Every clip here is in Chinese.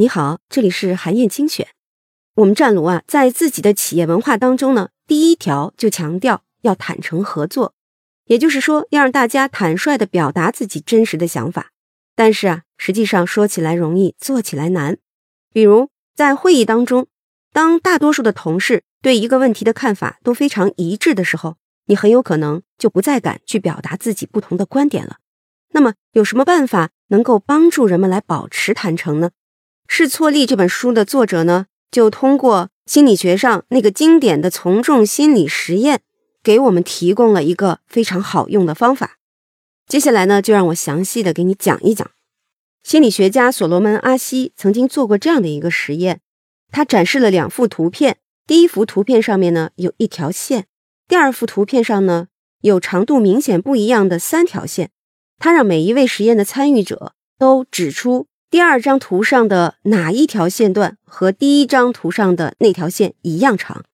你好，这里是韩燕精选。我们战卢啊，在自己的企业文化当中呢，第一条就强调要坦诚合作，也就是说，要让大家坦率的表达自己真实的想法。但是啊，实际上说起来容易，做起来难。比如在会议当中，当大多数的同事对一个问题的看法都非常一致的时候，你很有可能就不再敢去表达自己不同的观点了。那么，有什么办法能够帮助人们来保持坦诚呢？《试错力》这本书的作者呢，就通过心理学上那个经典的从众心理实验，给我们提供了一个非常好用的方法。接下来呢，就让我详细的给你讲一讲。心理学家所罗门·阿西曾经做过这样的一个实验，他展示了两幅图片，第一幅图片上面呢有一条线，第二幅图片上呢有长度明显不一样的三条线。他让每一位实验的参与者都指出第二张图上的哪一条线段和第一张图上的那条线一样长。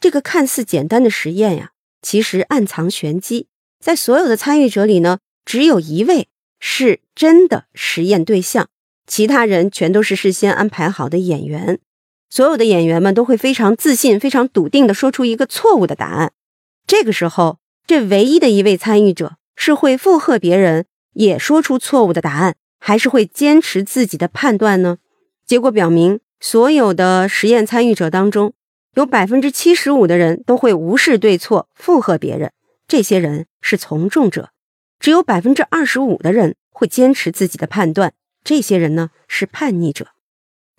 这个看似简单的实验呀，其实暗藏玄机。在所有的参与者里呢，只有一位是真的实验对象，其他人全都是事先安排好的演员。所有的演员们都会非常自信、非常笃定地说出一个错误的答案。这个时候，这唯一的一位参与者是会附和别人，也说出错误的答案，还是会坚持自己的判断呢？结果表明，所有的实验参与者当中，有百分之七十五的人都会无视对错，附和别人。这些人是从众者，只有百分之二十五的人会坚持自己的判断。这些人呢是叛逆者。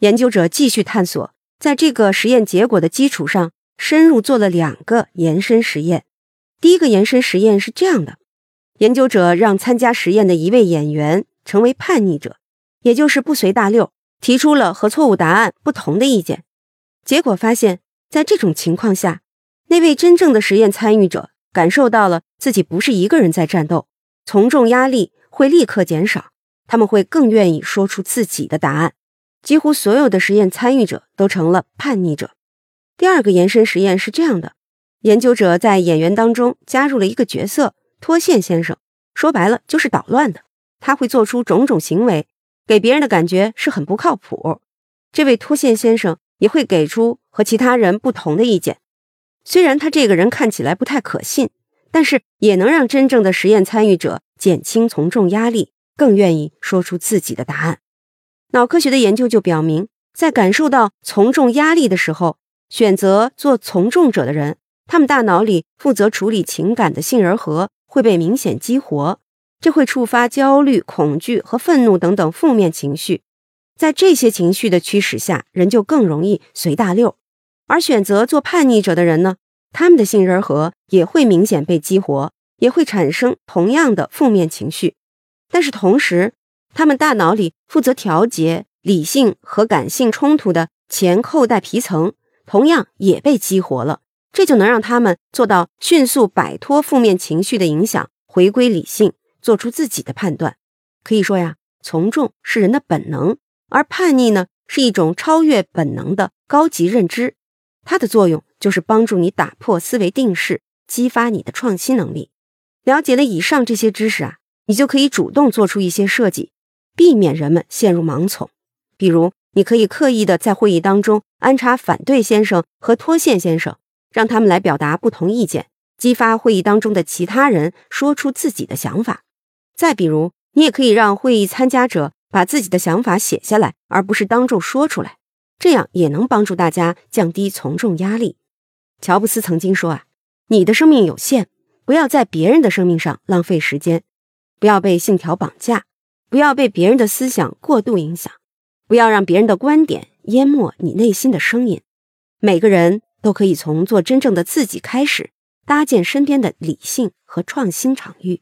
研究者继续探索，在这个实验结果的基础上，深入做了两个延伸实验。第一个延伸实验是这样的：研究者让参加实验的一位演员成为叛逆者，也就是不随大流，提出了和错误答案不同的意见。结果发现，在这种情况下，那位真正的实验参与者。感受到了自己不是一个人在战斗，从众压力会立刻减少，他们会更愿意说出自己的答案。几乎所有的实验参与者都成了叛逆者。第二个延伸实验是这样的：研究者在演员当中加入了一个角色——脱线先生，说白了就是捣乱的。他会做出种种行为，给别人的感觉是很不靠谱。这位脱线先生也会给出和其他人不同的意见。虽然他这个人看起来不太可信，但是也能让真正的实验参与者减轻从众压力，更愿意说出自己的答案。脑科学的研究就表明，在感受到从众压力的时候，选择做从众者的人，他们大脑里负责处理情感的杏仁核会被明显激活，这会触发焦虑、恐惧和愤怒等等负面情绪。在这些情绪的驱使下，人就更容易随大溜。而选择做叛逆者的人呢，他们的杏仁核也会明显被激活，也会产生同样的负面情绪。但是同时，他们大脑里负责调节理性和感性冲突的前扣带皮层同样也被激活了，这就能让他们做到迅速摆脱负面情绪的影响，回归理性，做出自己的判断。可以说呀，从众是人的本能，而叛逆呢，是一种超越本能的高级认知。它的作用就是帮助你打破思维定式，激发你的创新能力。了解了以上这些知识啊，你就可以主动做出一些设计，避免人们陷入盲从。比如，你可以刻意的在会议当中安插反对先生和脱线先生，让他们来表达不同意见，激发会议当中的其他人说出自己的想法。再比如，你也可以让会议参加者把自己的想法写下来，而不是当众说出来。这样也能帮助大家降低从众压力。乔布斯曾经说：“啊，你的生命有限，不要在别人的生命上浪费时间，不要被信条绑架，不要被别人的思想过度影响，不要让别人的观点淹没你内心的声音。每个人都可以从做真正的自己开始，搭建身边的理性和创新场域。”